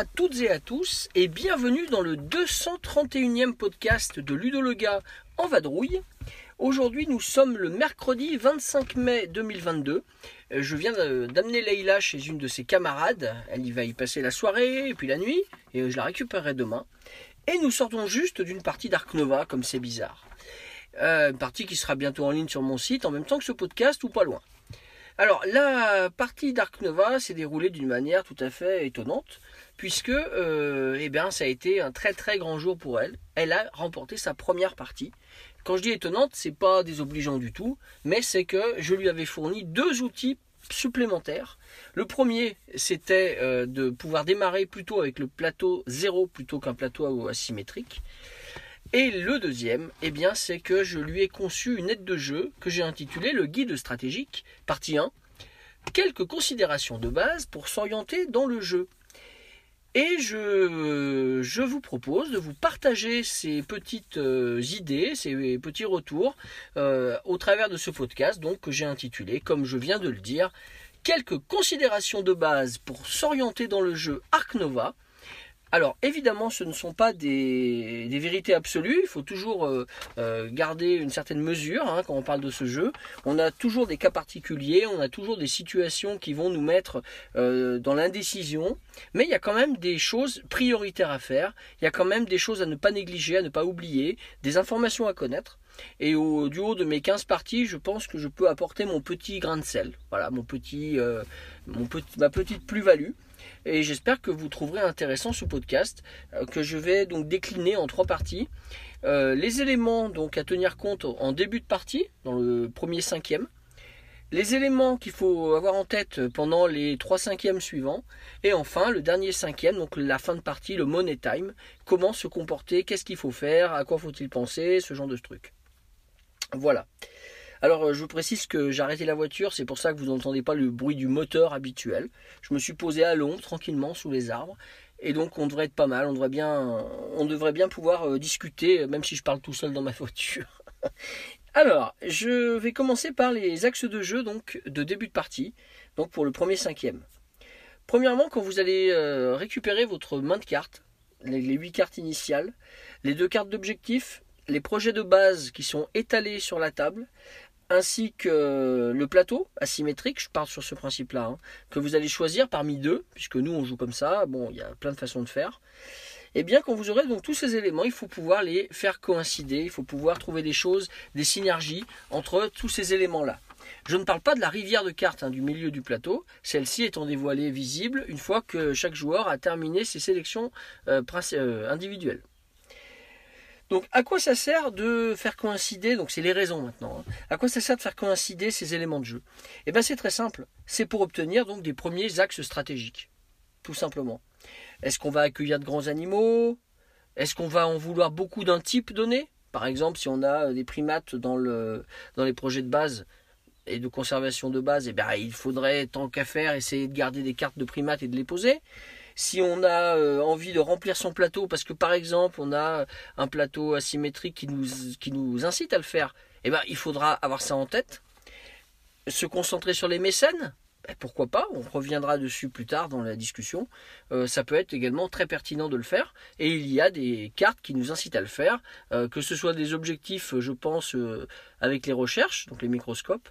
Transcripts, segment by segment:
à toutes et à tous et bienvenue dans le 231e podcast de Ludo le gars en vadrouille. Aujourd'hui nous sommes le mercredi 25 mai 2022. Euh, Je viens de- d'amener Leïla chez une de ses camarades. Elle y va y passer la soirée et puis la nuit et je la récupérerai demain. Et nous sortons juste d'une partie d'Ark Nova comme c'est bizarre. Euh, une partie qui sera bientôt en ligne sur mon site en même temps que ce podcast ou pas loin. Alors la partie Dark Nova s'est déroulée d'une manière tout à fait étonnante puisque euh, eh bien, ça a été un très très grand jour pour elle. Elle a remporté sa première partie. Quand je dis étonnante, c'est pas désobligeant du tout, mais c'est que je lui avais fourni deux outils supplémentaires. Le premier, c'était euh, de pouvoir démarrer plutôt avec le plateau zéro plutôt qu'un plateau asymétrique. Et le deuxième, eh bien, c'est que je lui ai conçu une aide de jeu que j'ai intitulée le guide stratégique, partie 1. Quelques considérations de base pour s'orienter dans le jeu. Et je, vous propose de vous partager ces petites euh, idées, ces petits retours euh, au travers de ce podcast donc, que j'ai intitulé, comme je viens de le dire, quelques considérations de base pour s'orienter dans le jeu Ark Nova. Alors évidemment ce ne sont pas des, vérités absolues, il faut toujours euh, euh, garder une certaine mesure hein, quand on parle de ce jeu. On a toujours des cas particuliers, on a toujours des situations qui vont nous mettre euh, dans l'indécision, mais il y a quand même des choses prioritaires à faire, il y a quand même des choses à ne pas négliger, à ne pas oublier, des informations à connaître. Et au, du haut de mes 15 parties, je pense que je peux apporter mon petit grain de sel, voilà, mon petit, ma petite plus-value. Et j'espère que vous trouverez intéressant ce podcast euh, que je vais donc décliner en trois parties. Euh, les éléments donc à tenir compte en début de partie, dans le premier cinquième. Les éléments qu'il faut avoir en tête pendant les trois cinquièmes suivants. Et enfin, le dernier cinquième, donc la fin de partie, le money time. Comment se comporter, qu'est-ce qu'il faut faire, à quoi faut-il penser, ce genre de trucs. Voilà. Alors euh, je vous précise que j'ai arrêté la voiture, c'est pour ça que vous n'entendez pas le bruit du moteur habituel. Je me suis posé à l'ombre tranquillement sous les arbres et donc on devrait être pas mal, on devrait bien, on devrait bien pouvoir euh, discuter même si je parle tout seul dans ma voiture. Alors je vais commencer par les axes de jeu donc de début de partie, donc pour le premier cinquième. Premièrement quand vous allez euh, récupérer votre main de cartes, les, 8 cartes initiales, les deux cartes d'objectif, les projets de base qui sont étalés sur la table, ainsi que le plateau asymétrique, je parle sur ce principe-là, hein, que vous allez choisir parmi deux, puisque nous on joue comme ça, bon, il y a plein de façons de faire. Et bien quand vous aurez donc tous ces éléments, il faut pouvoir les faire coïncider, il faut pouvoir trouver des choses, des synergies entre tous ces éléments-là. Je ne parle pas de la rivière de cartes hein, du milieu du plateau, celle-ci étant dévoilée visible une fois que chaque joueur a terminé ses sélections euh, euh, individuelles. Donc à quoi ça sert de faire coïncider, donc c'est les raisons maintenant, hein. à quoi ça sert de faire coïncider ces éléments de jeu? Eh bien c'est très simple, c'est pour obtenir donc des premiers axes stratégiques, tout simplement. Est-ce qu'on va accueillir de grands animaux? Est-ce qu'on va en vouloir beaucoup d'un type donné? Par exemple si on a des primates dans les projets de base et de conservation de base, eh bien, il faudrait tant qu'à faire essayer de garder des cartes de primates et de les poser si on a euh, envie de remplir son plateau parce que par exemple on a un plateau asymétrique qui nous, incite à le faire, eh ben, il faudra avoir ça en tête. Se concentrer sur les mécènes, ben, pourquoi pas, on reviendra dessus plus tard dans la discussion. Euh, ça peut être également très pertinent de le faire. Et il y a des cartes qui nous incitent à le faire, euh, que ce soit des objectifs, je pense, avec les recherches, donc les microscopes,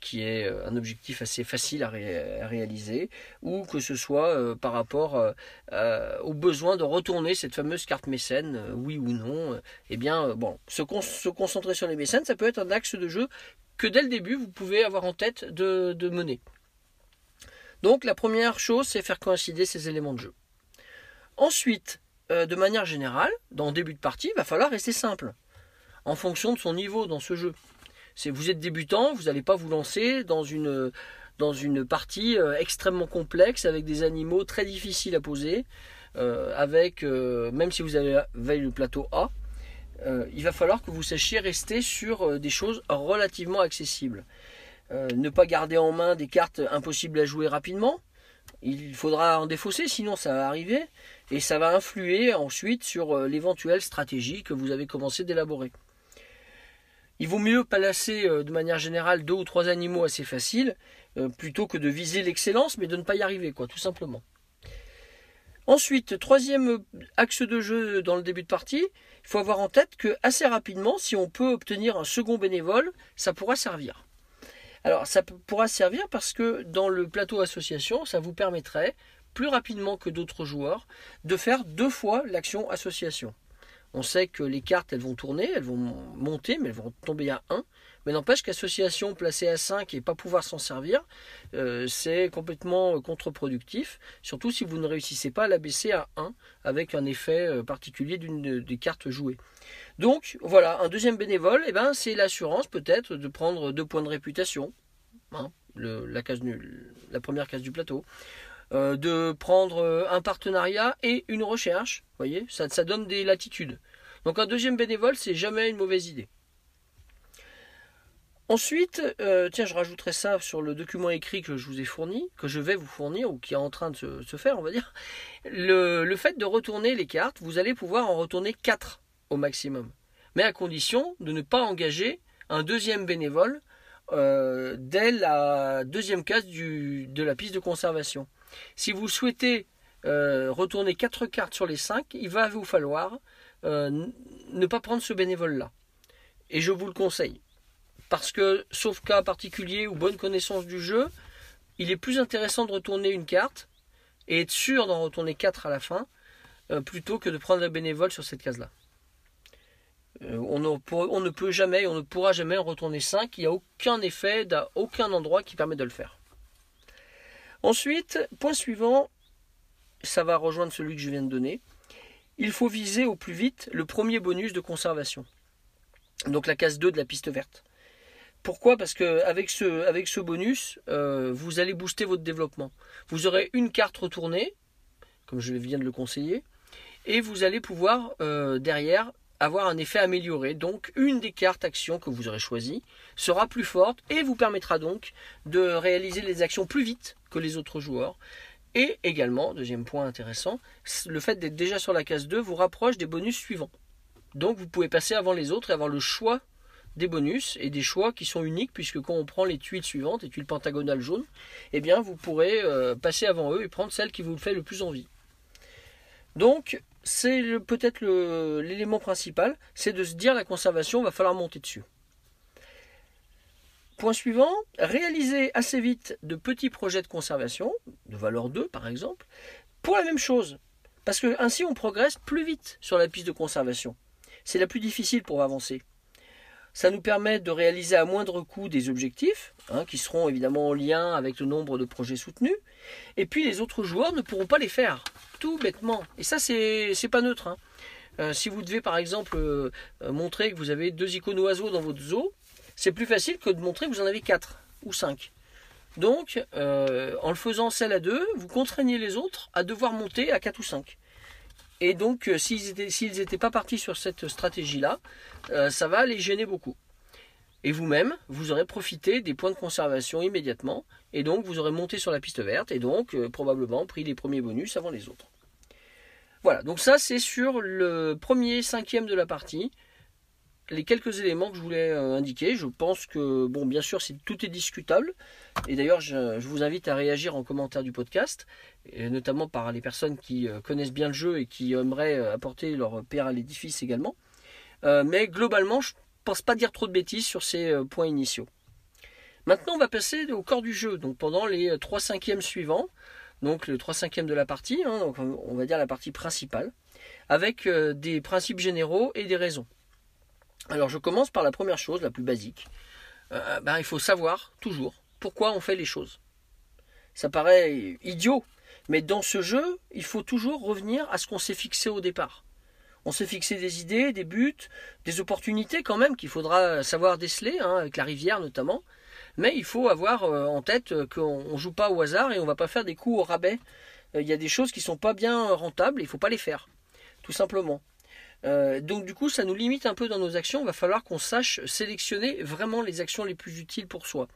qui est un objectif assez facile à, ré à réaliser, ou que ce soit euh, par rapport euh, au besoin de retourner cette fameuse carte mécène, euh, oui ou non. eh bien, bon, se, con se, concentrer sur les mécènes, ça peut être un axe de jeu que dès le début, vous pouvez avoir en tête de, de mener. Donc, la première chose, c'est faire coïncider ces éléments de jeu. Ensuite, euh, de manière générale, dans le début de partie, il va falloir rester simple, en fonction de son niveau dans ce jeu. Vous êtes débutant, vous n'allez pas vous lancer dans une partie euh, extrêmement complexe avec des animaux très difficiles à poser, euh, avec euh, même si vous avez, le plateau A, il va falloir que vous sachiez rester sur des choses relativement accessibles. Ne pas garder en main des cartes impossibles à jouer rapidement. Il faudra en défausser, sinon ça va arriver. Et ça va influer ensuite sur l'éventuelle stratégie que vous avez commencé d'élaborer. Il vaut mieux placer de manière générale deux ou trois animaux assez faciles plutôt que de viser l'excellence mais de ne pas y arriver, quoi, tout simplement. Ensuite, troisième axe de jeu dans le début de partie, il faut avoir en tête que assez rapidement, si on peut obtenir un second bénévole, ça pourra servir. Alors ça pourra servir parce que dans le plateau association, ça vous permettrait, plus rapidement que d'autres joueurs, de faire deux fois l'action association. On sait que les cartes, elles vont tourner, elles vont monter, mais elles vont tomber à 1. Mais n'empêche qu'association placée à 5 et pas pouvoir s'en servir, euh, c'est complètement contre-productif, surtout si vous ne réussissez pas à la baisser à 1 avec un effet euh, particulier d'une des cartes jouées. Donc voilà, un deuxième bénévole, eh ben, c'est l'assurance peut-être de prendre deux points de réputation, hein, la première case du plateau, euh, de prendre un partenariat et une recherche, voyez, ça, donne des latitudes. Donc un deuxième bénévole, c'est jamais une mauvaise idée. Ensuite, euh, tiens, je rajouterai ça sur le document écrit que je vous ai fourni, que je vais vous fournir, ou qui est en train de se, faire, on va dire. Le, fait de retourner les cartes, vous allez pouvoir en retourner 4 au maximum. Mais à condition de ne pas engager un deuxième bénévole euh, dès la deuxième case de la piste de conservation. Si vous souhaitez euh, retourner 4 cartes sur les 5, il va vous falloir ne pas prendre ce bénévole-là. Et je vous le conseille parce que, sauf cas particulier ou bonne connaissance du jeu, il est plus intéressant de retourner une carte et être sûr d'en retourner 4 à la fin, euh, plutôt que de prendre un bénévole sur cette case-là. Euh, on, ne peut jamais, on ne pourra jamais en retourner 5, il n'y a aucun effet, aucun endroit qui permet de le faire. Ensuite, point suivant, ça va rejoindre celui que je viens de donner. Il faut viser au plus vite le premier bonus de conservation. Donc la case 2 de la piste verte. Pourquoi? Parce que avec ce, bonus, euh, vous allez booster votre développement. Vous aurez une carte retournée, comme je viens de le conseiller, et vous allez pouvoir euh, derrière avoir un effet amélioré. Donc une des cartes actions que vous aurez choisies sera plus forte et vous permettra donc de réaliser les actions plus vite que les autres joueurs. Et également, deuxième point intéressant, le fait d'être déjà sur la case 2 vous rapproche des bonus suivants. Donc vous pouvez passer avant les autres et avoir le choix des bonus et des choix qui sont uniques puisque quand on prend les tuiles suivantes, les tuiles pentagonales jaunes, eh bien vous pourrez euh, passer avant eux et prendre celle qui vous fait le plus envie. Donc c'est peut-être l'élément principal, c'est de se dire la conservation, va falloir monter dessus. Point suivant, réaliser assez vite de petits projets de conservation, de valeur 2 par exemple, pour la même chose. Parce que ainsi on progresse plus vite sur la piste de conservation. C'est la plus difficile pour avancer. Ça nous permet de réaliser à moindre coût des objectifs, hein, qui seront évidemment en lien avec le nombre de projets soutenus. Et puis les autres joueurs ne pourront pas les faire, tout bêtement. Et ça, c'est pas neutre. Hein. Euh, si vous devez par exemple euh, montrer que vous avez deux icônes oiseaux dans votre zoo, c'est plus facile que de montrer que vous en avez quatre ou cinq. Donc, euh, en le faisant celle à deux, vous contraignez les autres à devoir monter à quatre ou cinq. Et donc, euh, s'ils n'étaient pas partis sur cette stratégie-là, euh, ça va les gêner beaucoup. Et vous-même, vous aurez profité des points de conservation immédiatement, et donc vous aurez monté sur la piste verte, et donc euh, probablement pris les premiers bonus avant les autres. Voilà, donc ça c'est sur le premier cinquième de la partie les quelques éléments que je voulais euh, indiquer. Je pense que, bon, bien sûr, tout est discutable. Et d'ailleurs, je, vous invite à réagir en commentaire du podcast, et notamment par les personnes qui euh, connaissent bien le jeu et qui aimeraient apporter leur père à l'édifice également. mais globalement, je pense pas dire trop de bêtises sur ces points initiaux. Maintenant, on va passer au corps du jeu. Donc, pendant les 3 cinquièmes suivants, donc le 3 cinquièmes de la partie, hein, donc on va dire la partie principale, avec des principes généraux et des raisons. Alors je commence par la première chose, la plus basique. Euh, ben, il faut savoir toujours pourquoi on fait les choses. Ça paraît idiot, mais dans ce jeu, il faut toujours revenir à ce qu'on s'est fixé au départ. On s'est fixé des idées, des buts, des opportunités quand même qu'il faudra savoir déceler, hein, avec la rivière notamment. Mais il faut avoir euh, en tête qu'on ne joue pas au hasard et on ne va pas faire des coups au rabais. Euh, il y a des choses qui ne sont pas bien rentables, il ne faut pas les faire, tout simplement. Euh, donc du coup, ça nous limite un peu dans nos actions. Il va falloir qu'on sache sélectionner vraiment les actions les plus utiles pour soi.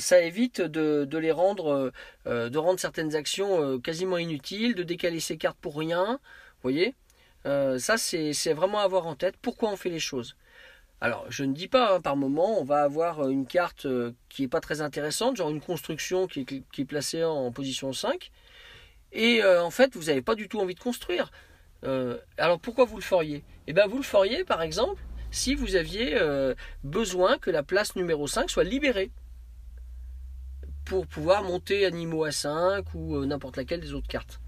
Ça évite de, les rendre, de rendre certaines actions quasiment inutiles, de décaler ses cartes pour rien. Vous voyez Ça, c'est vraiment avoir en tête pourquoi on fait les choses? Alors, je ne dis pas, hein, par moment, on va avoir une carte qui n'est pas très intéressante, genre une construction qui est, placée en position 5. Et en fait, vous n'avez pas du tout envie de construire. Euh, alors pourquoi vous le feriez? Eh bien vous le feriez par exemple si vous aviez euh, besoin que la place numéro 5 soit libérée pour pouvoir monter animaux à 5 ou euh, n'importe laquelle des autres cartes.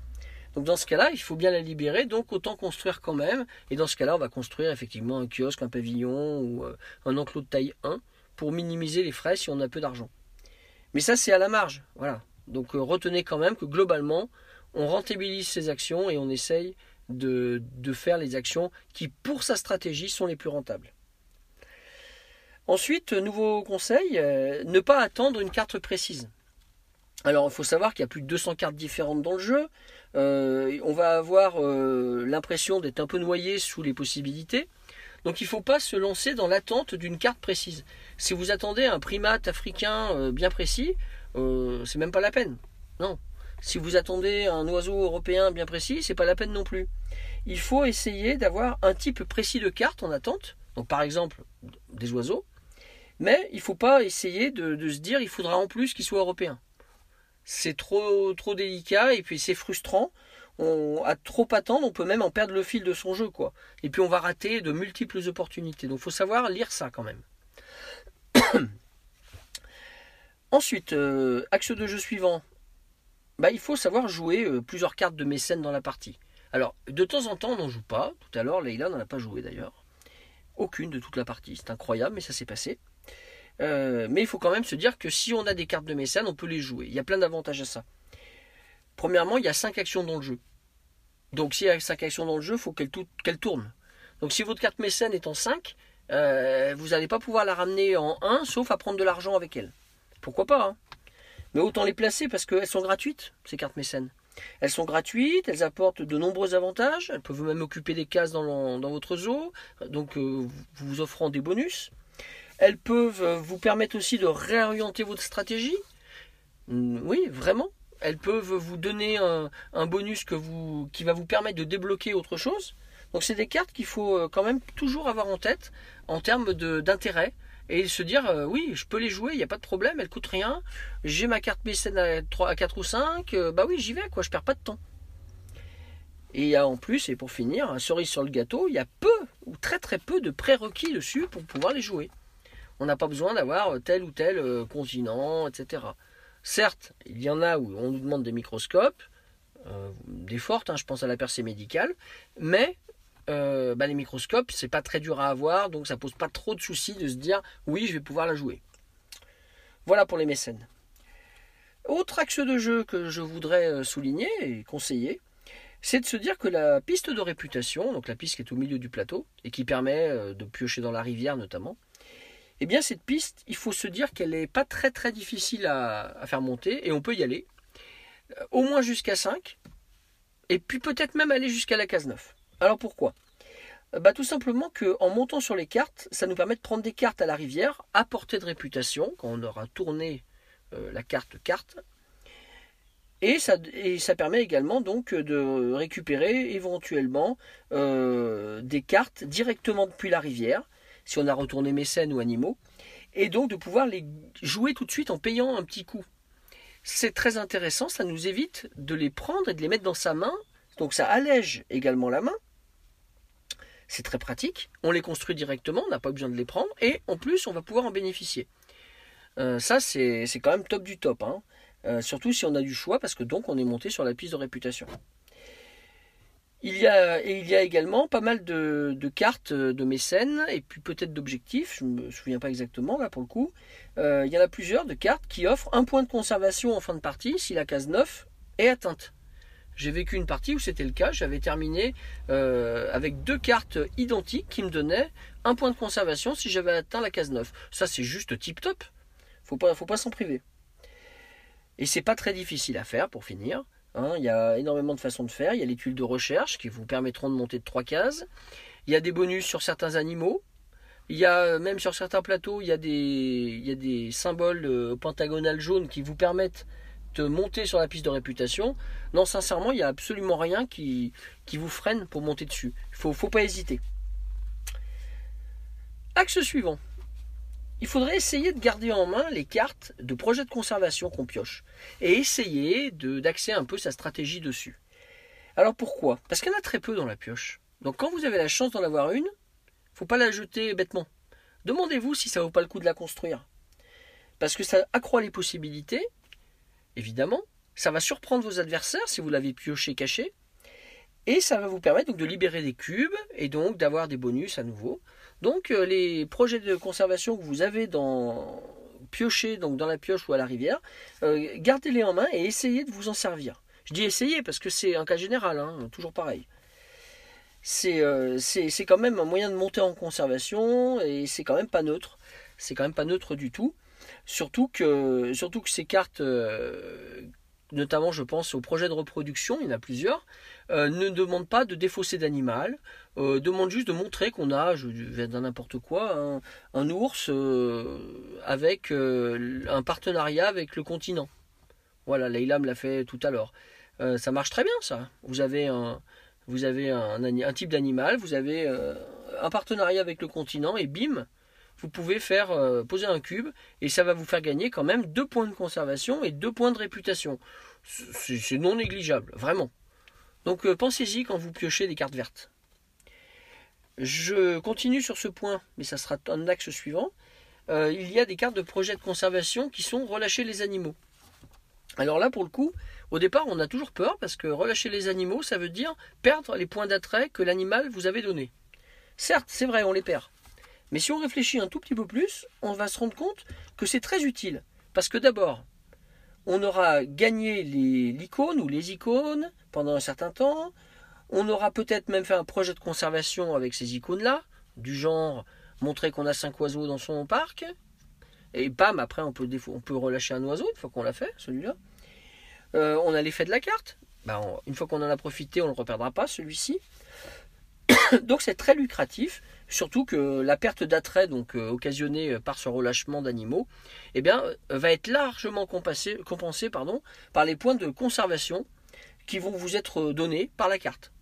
Donc dans ce cas-là, il faut bien la libérer, donc autant construire quand même. Et dans ce cas-là, on va construire effectivement un kiosque, un pavillon ou un enclos de taille 1 pour minimiser les frais si on a peu d'argent. Mais ça, c'est à la marge. Voilà. Donc retenez quand même que globalement, on rentabilise ses actions et on essaye de, faire les actions qui, pour sa stratégie, sont les plus rentables. Ensuite, nouveau conseil, euh, ne pas attendre une carte précise. Alors, il faut savoir qu'il y a plus de 200 cartes différentes dans le jeu. Euh, on va avoir euh, l'impression d'être un peu noyé sous les possibilités. Donc, il ne faut pas se lancer dans l'attente d'une carte précise. Si vous attendez un primate africain bien précis, c'est même pas la peine. Non, si vous attendez un oiseau européen bien précis, c'est pas la peine non plus. Il faut essayer d'avoir un type précis de carte en attente, donc par exemple des oiseaux, mais il ne faut pas essayer de, se dire il faudra en plus qu'il soit européen. C'est trop, trop délicat et puis c'est frustrant. On, à trop attendre, on peut même en perdre le fil de son jeu, quoi. Et puis on va rater de multiples opportunités. Donc faut savoir lire ça quand même. Ensuite, euh, axe de jeu suivant, bah, il faut savoir jouer euh, plusieurs cartes de mécène dans la partie. Alors, de temps en temps, on n'en joue pas. Tout à l'heure, Leïla n'en a pas joué d'ailleurs. Aucune de toute la partie. C'est incroyable, mais ça s'est passé. Euh, mais il faut quand même se dire que si on a des cartes de mécène, on peut les jouer. Il y a plein d'avantages à ça. Premièrement, il y a 5 actions dans le jeu. Donc, s'il y a 5 actions dans le jeu, il faut qu'elle tourne. Donc, si votre carte mécène est en 5, euh, vous n'allez pas pouvoir la ramener en 1, sauf à prendre de l'argent avec elle. Pourquoi pas hein? Mais autant les placer parce qu'elles sont gratuites, ces cartes mécènes. Elles sont gratuites, elles apportent de nombreux avantages, elles peuvent même occuper des cases dans, votre zoo, donc euh, vous offrant des bonus. Elles peuvent euh, vous permettre aussi de réorienter votre stratégie? Oui, vraiment. Elles peuvent vous donner un, bonus qui va vous permettre de débloquer autre chose. Donc c'est des cartes qu'il faut euh, quand même toujours avoir en tête en termes d'intérêt et se dire euh, oui, je peux les jouer, il n'y a pas de problème, elles coûtent rien. J'ai ma carte mécène à, 3, à 4 ou 5, euh, bah oui, j'y vais, quoi, je perds pas de temps. Et en plus, et pour finir, un cerise sur le gâteau, il y a peu ou très très peu de prérequis dessus pour pouvoir les jouer. On n'a pas besoin d'avoir tel ou tel euh, continent, etc. Certes, il y en a où on nous demande des microscopes, des fortes, hein, je pense à la percée médicale, mais euh, bah, les microscopes, c'est pas très dur à avoir, donc ça pose pas trop de soucis de se dire oui, je vais pouvoir la jouer. Voilà pour les mécènes. Autre axe de jeu que je voudrais euh, souligner et conseiller, c'est de se dire que la piste de réputation, donc la piste qui est au milieu du plateau et qui permet euh, de piocher dans la rivière notamment, eh bien cette piste, il faut se dire qu'elle n'est pas très très difficile à, faire monter et on peut y aller, au moins jusqu'à 5, et puis peut-être même aller jusqu'à la case 9. Alors pourquoi? Euh, bah, Tout simplement qu'en montant sur les cartes, ça nous permet de prendre des cartes à la rivière à portée de réputation, quand on aura tourné euh, la carte carte. Et ça, et ça, permet également donc de récupérer éventuellement euh, des cartes directement depuis la rivière, si on a retourné mécènes ou animaux, et donc de pouvoir les jouer tout de suite en payant un petit coup. C'est très intéressant, ça nous évite de les prendre et de les mettre dans sa main, donc ça allège également la main, c'est très pratique. On les construit directement, on n'a pas besoin de les prendre. Et en plus, on va pouvoir en bénéficier. Euh, ça, c'est quand même top du top. Hein. Euh, surtout si on a du choix, parce que donc on est monté sur la piste de réputation. Il y a, également pas mal de, cartes de mécènes et puis peut-être d'objectifs, je ne me souviens pas exactement là pour le coup. Euh, il y en a plusieurs de cartes qui offrent un point de conservation en fin de partie si la case 9 est atteinte. J'ai vécu une partie où c'était le cas. J'avais terminé euh, avec deux cartes identiques qui me donnaient un point de conservation si j'avais atteint la case 9. Ça, c'est juste tip top. Faut pas, faut pas s'en priver. Et c'est pas très difficile à faire pour finir. Hein, il y a énormément de façons de faire. Il y a les tuiles de recherche qui vous permettront de monter de trois cases. Il y a des bonus sur certains animaux. Il y a même sur certains plateaux, il y a des, symboles euh, pentagonales jaunes qui vous permettent de monter sur la piste de réputation. Non, sincèrement, il n'y a absolument rien qui, qui vous freine pour monter dessus. Il faut, faut pas hésiter. Axe suivant. Il faudrait essayer de garder en main les cartes de projet de conservation qu'on pioche et essayer d'axer un peu sa stratégie dessus. Alors pourquoi? Parce qu'il y en a très peu dans la pioche. Donc quand vous avez la chance d'en avoir une, faut pas la jeter bêtement. Demandez-vous si ça vaut pas le coup de la construire. Parce que ça accroît les possibilités, évidemment. Ça va surprendre vos adversaires si vous l'avez pioché caché. Et ça va vous permettre de libérer des cubes et donc d'avoir des bonus à nouveau. Donc euh, les projets de conservation que vous avez dans pioché donc dans la pioche ou à la rivière, euh, gardez-les en main et essayez de vous en servir. Je dis essayez parce que c'est un cas général, hein, toujours pareil. Euh, c'est quand même un moyen de monter en conservation et c'est quand même pas neutre. C'est quand même pas neutre du tout. Surtout que, ces cartes, notamment je pense aux projets de reproduction, il y en a plusieurs, euh, ne demandent pas de défausser d'animal, demandent juste de montrer qu'on a, je vais dans n'importe quoi, un, ours avec un partenariat avec le continent. Voilà, Leïla l'a fait tout à l'heure. ça marche très bien ça. Vous avez un, type d'animal, vous avez euh, un partenariat avec le continent et bim, vous pouvez faire euh, poser un cube et ça va vous faire gagner quand même deux points de conservation et deux points de réputation. C'est non négligeable, vraiment. Donc euh, pensez-y quand vous piochez des cartes vertes. Je continue sur ce point, mais ça sera un axe suivant. il y a des cartes de projet de conservation qui sont relâcher les animaux. Alors là, pour le coup, au départ, on a toujours peur parce que relâcher les animaux, ça veut dire perdre les points d'attrait que l'animal vous avait donnés. Certes, c'est vrai, on les perd. Mais si on réfléchit un tout petit peu plus, on va se rendre compte que c'est très utile. Parce que d'abord, on aura gagné l'icône ou les icônes pendant un certain temps. On aura peut-être même fait un projet de conservation avec ces icônes-là, du genre montrer qu'on a cinq oiseaux dans son parc. Et bam, après on peut, relâcher un oiseau une fois qu'on l'a fait, celui-là. Euh, on a l'effet de la carte. Ben, une fois qu'on en a profité, on ne le reperdra pas, celui-ci. donc c'est très lucratif, surtout que la perte d'attrait donc euh, occasionnée par ce relâchement d'animaux, eh bien, euh, va être largement compensée, par les points de conservation qui vont vous être donnés par la carte.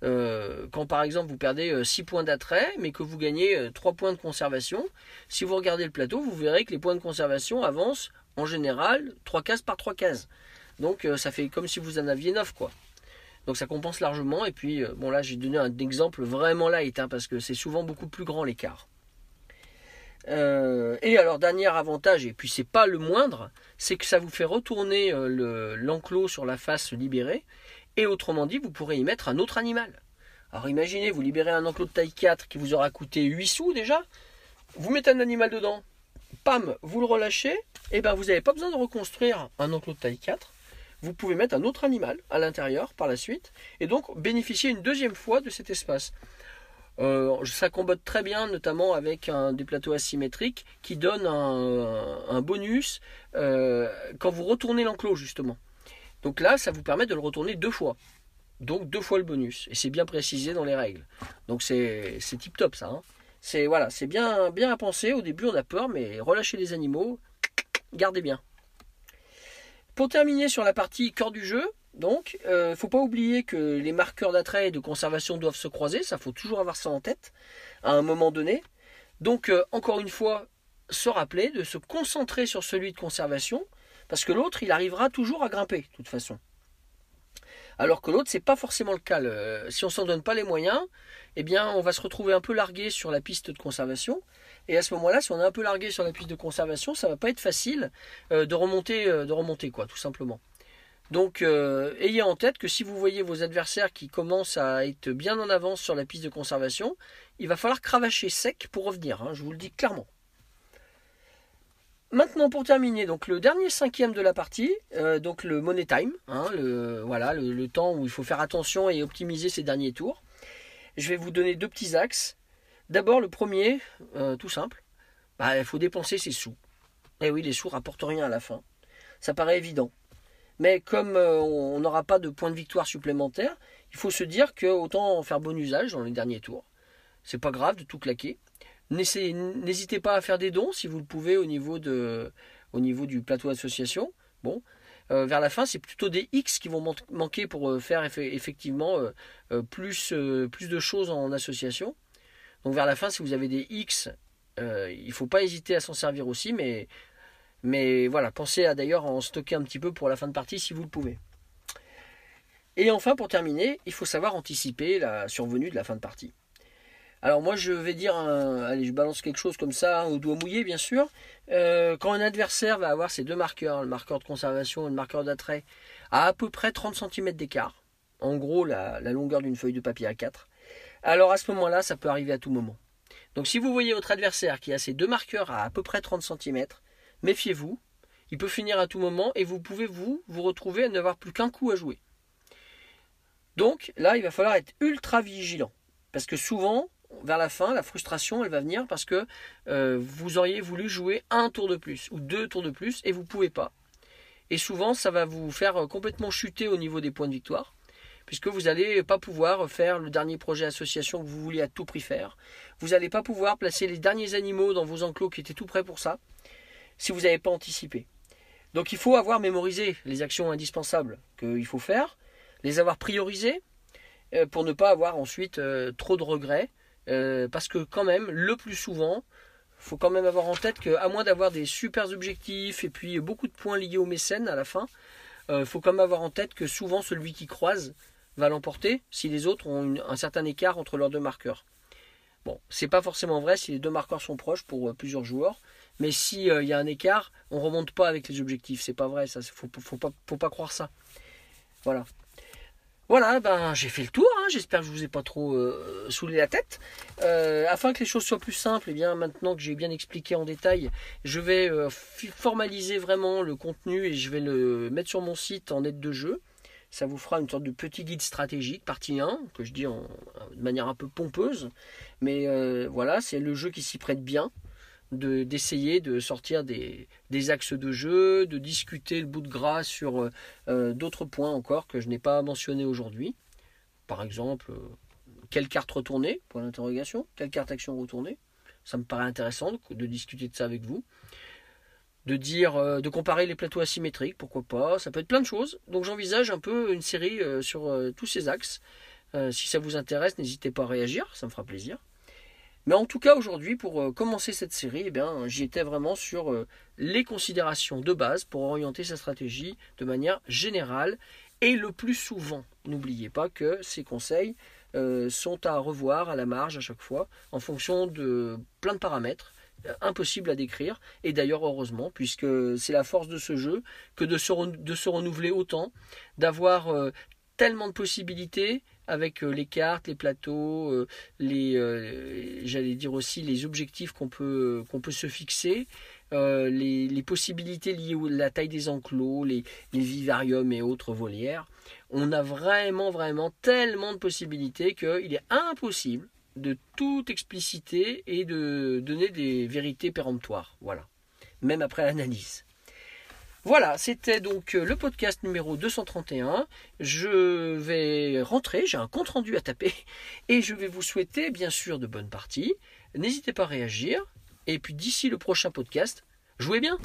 quand par exemple vous perdez 6 points d'attrait, mais que vous gagnez 3 points de conservation, si vous regardez le plateau, vous verrez que les points de conservation avancent en général 3 cases par 3 cases. Donc euh, ça fait comme si vous en aviez neuf quoi. Donc ça compense largement. Et puis euh, bon là j'ai donné un exemple vraiment light hein, parce que c'est souvent beaucoup plus grand l'écart. Euh, et alors dernier avantage, et puis c'est pas le moindre, c'est que ça vous fait retourner l'enclos sur la face libérée, et autrement dit, vous pourrez y mettre un autre animal. Alors imaginez, vous libérez un enclos de taille 4 qui vous aura coûté 8 sous déjà, vous mettez un animal dedans, pam, vous le relâchez, et ben vous n'avez pas besoin de reconstruire un enclos de taille 4, vous pouvez mettre un autre animal à l'intérieur par la suite et donc bénéficier une deuxième fois de cet espace. Euh, ça combote très bien, notamment avec des plateaux asymétriques qui donnent un, bonus euh, quand vous retournez l'enclos justement. Donc là, ça vous permet de le retourner deux fois. Donc deux fois le bonus. Et c'est bien précisé dans les règles. Donc c'est tip top ça. Hein. C'est voilà, bien, bien à penser. Au début on a peur, mais relâchez les animaux, gardez bien. Pour terminer sur la partie cœur du jeu, donc, ne euh, faut pas oublier que les marqueurs d'attrait et de conservation doivent se croiser, ça faut toujours avoir ça en tête à un moment donné. Donc, euh, encore une fois, se rappeler de se concentrer sur celui de conservation, parce que l'autre, il arrivera toujours à grimper, de toute façon. Alors que l'autre, c'est pas forcément le cas. si on s'en donne pas les moyens, eh bien, on va se retrouver un peu largué sur la piste de conservation. Et à ce moment-là, si on est un peu largué sur la piste de conservation, ça va pas être facile euh, de remonter, euh, de remonter quoi, tout simplement. Donc, euh, ayez en tête que si vous voyez vos adversaires qui commencent à être bien en avance sur la piste de conservation, il va falloir cravacher sec pour revenir. Hein, je vous le dis clairement. Maintenant, pour terminer, donc le dernier cinquième de la partie, donc le money time, hein, le, voilà, le, temps où il faut faire attention et optimiser ses derniers tours. Je vais vous donner deux petits axes. D'abord, le premier, euh, tout simple, bah, il faut dépenser ses sous. Et eh oui, les sous rapportent rien à la fin. Ça paraît évident. Mais comme euh, on n'aura pas de points de victoire supplémentaires, il faut se dire que autant en faire bon usage dans les derniers tours. C'est pas grave de tout claquer. N'hésitez pas à faire des dons si vous le pouvez au niveau, du plateau association. Bon, euh, vers la fin, c'est plutôt des X qui vont manquer pour faire effectivement plus de choses en association. Donc vers la fin, si vous avez des X, il ne faut pas hésiter à s'en servir aussi, mais voilà, pensez à d'ailleurs en stocker un petit peu pour la fin de partie si vous le pouvez. Et enfin, pour terminer, il faut savoir anticiper la survenue de la fin de partie. Alors moi je vais dire, allez je balance quelque chose comme ça, au doigt mouillé bien sûr. Euh, quand un adversaire va avoir ces deux marqueurs, le marqueur de conservation et le marqueur d'attrait, à à peu près 30 cm d'écart, en gros la, longueur d'une feuille de papier A4, alors à ce moment-là ça peut arriver à tout moment. Donc si vous voyez votre adversaire qui a ces deux marqueurs à à peu près 30 cm, méfiez-vous, il peut finir à tout moment et vous pouvez vous, vous retrouver à n'avoir plus qu'un coup à jouer. Donc là, il va falloir être ultra vigilant. Parce que souvent, vers la fin, la frustration, elle va venir parce que euh, vous auriez voulu jouer un tour de plus ou deux tours de plus et vous ne pouvez pas. Et souvent, ça va vous faire euh, complètement chuter au niveau des points de victoire, puisque vous n'allez pas pouvoir faire le dernier projet association que vous vouliez à tout prix faire. Vous n'allez pas pouvoir placer les derniers animaux dans vos enclos qui étaient tout prêts pour ça si vous n'avez pas anticipé. Donc il faut avoir mémorisé les actions indispensables qu'il faut faire, les avoir priorisées euh, pour ne pas avoir ensuite euh, trop de regrets. Euh, parce que quand même, le plus souvent, il faut quand même avoir en tête qu'à moins d'avoir des super objectifs et puis beaucoup de points liés au mécène à la fin, il faut quand même avoir en tête que souvent celui qui croise va l'emporter si les autres ont un certain écart entre leurs deux marqueurs. Bon, c'est pas forcément vrai si les deux marqueurs sont proches pour plusieurs joueurs, mais s'il euh, y a un écart, on remonte pas avec les objectifs. C'est pas vrai, ça. Faut, faut, pas, croire ça. Voilà. Voilà, ben j'ai fait le tour. Hein. J'espère que je vous ai pas trop euh, saoulé la tête. Euh, afin que les choses soient plus simples, et eh bien maintenant que j'ai bien expliqué en détail, je vais formaliser vraiment le contenu et je vais le mettre sur mon site en aide de jeu. Ça vous fera une sorte de petit guide stratégique, partie 1, que je dis de manière un peu pompeuse. Mais voilà, c'est le jeu qui s'y prête bien d'essayer de, sortir des, axes de jeu, de discuter le bout de gras sur euh, euh, d'autres points encore que je n'ai pas mentionné aujourd'hui. Par exemple, euh, quelle carte retourner? Point d'interrogation. Quelle carte action retourner? Ça me paraît intéressant de, discuter de ça avec vous. De dire, de comparer les plateaux asymétriques, pourquoi pas. Ça peut être plein de choses. Donc j'envisage un peu une série sur tous ces axes. si ça vous intéresse, n'hésitez pas à réagir, ça me fera plaisir. Mais en tout cas, aujourd'hui, pour euh, commencer cette série, eh bien, j'y étais vraiment sur euh, les considérations de base pour orienter sa stratégie de manière générale et le plus souvent. N'oubliez pas que ces conseils euh, sont à revoir à la marge à chaque fois en fonction de plein de paramètres impossibles à décrire et d'ailleurs heureusement puisque c'est la force de ce jeu que de se, de se renouveler autant, d'avoir tellement de possibilités avec euh, les cartes, les plateaux, euh, les, euh, j'allais dire aussi les objectifs qu'on peut, qu'on peut se fixer, les, possibilités liées à la taille des enclos, les, vivariums et autres volières. On a vraiment, vraiment tellement de possibilités qu'il est impossible de tout expliciter et de donner des vérités péremptoires. Voilà. Même après l'analyse. Voilà, c'était donc euh, le podcast numéro 231. Je vais rentrer, j'ai un compte rendu à taper et je vais vous souhaiter bien sûr de bonnes parties. N'hésitez pas à réagir. Et puis d'ici le prochain podcast, jouez bien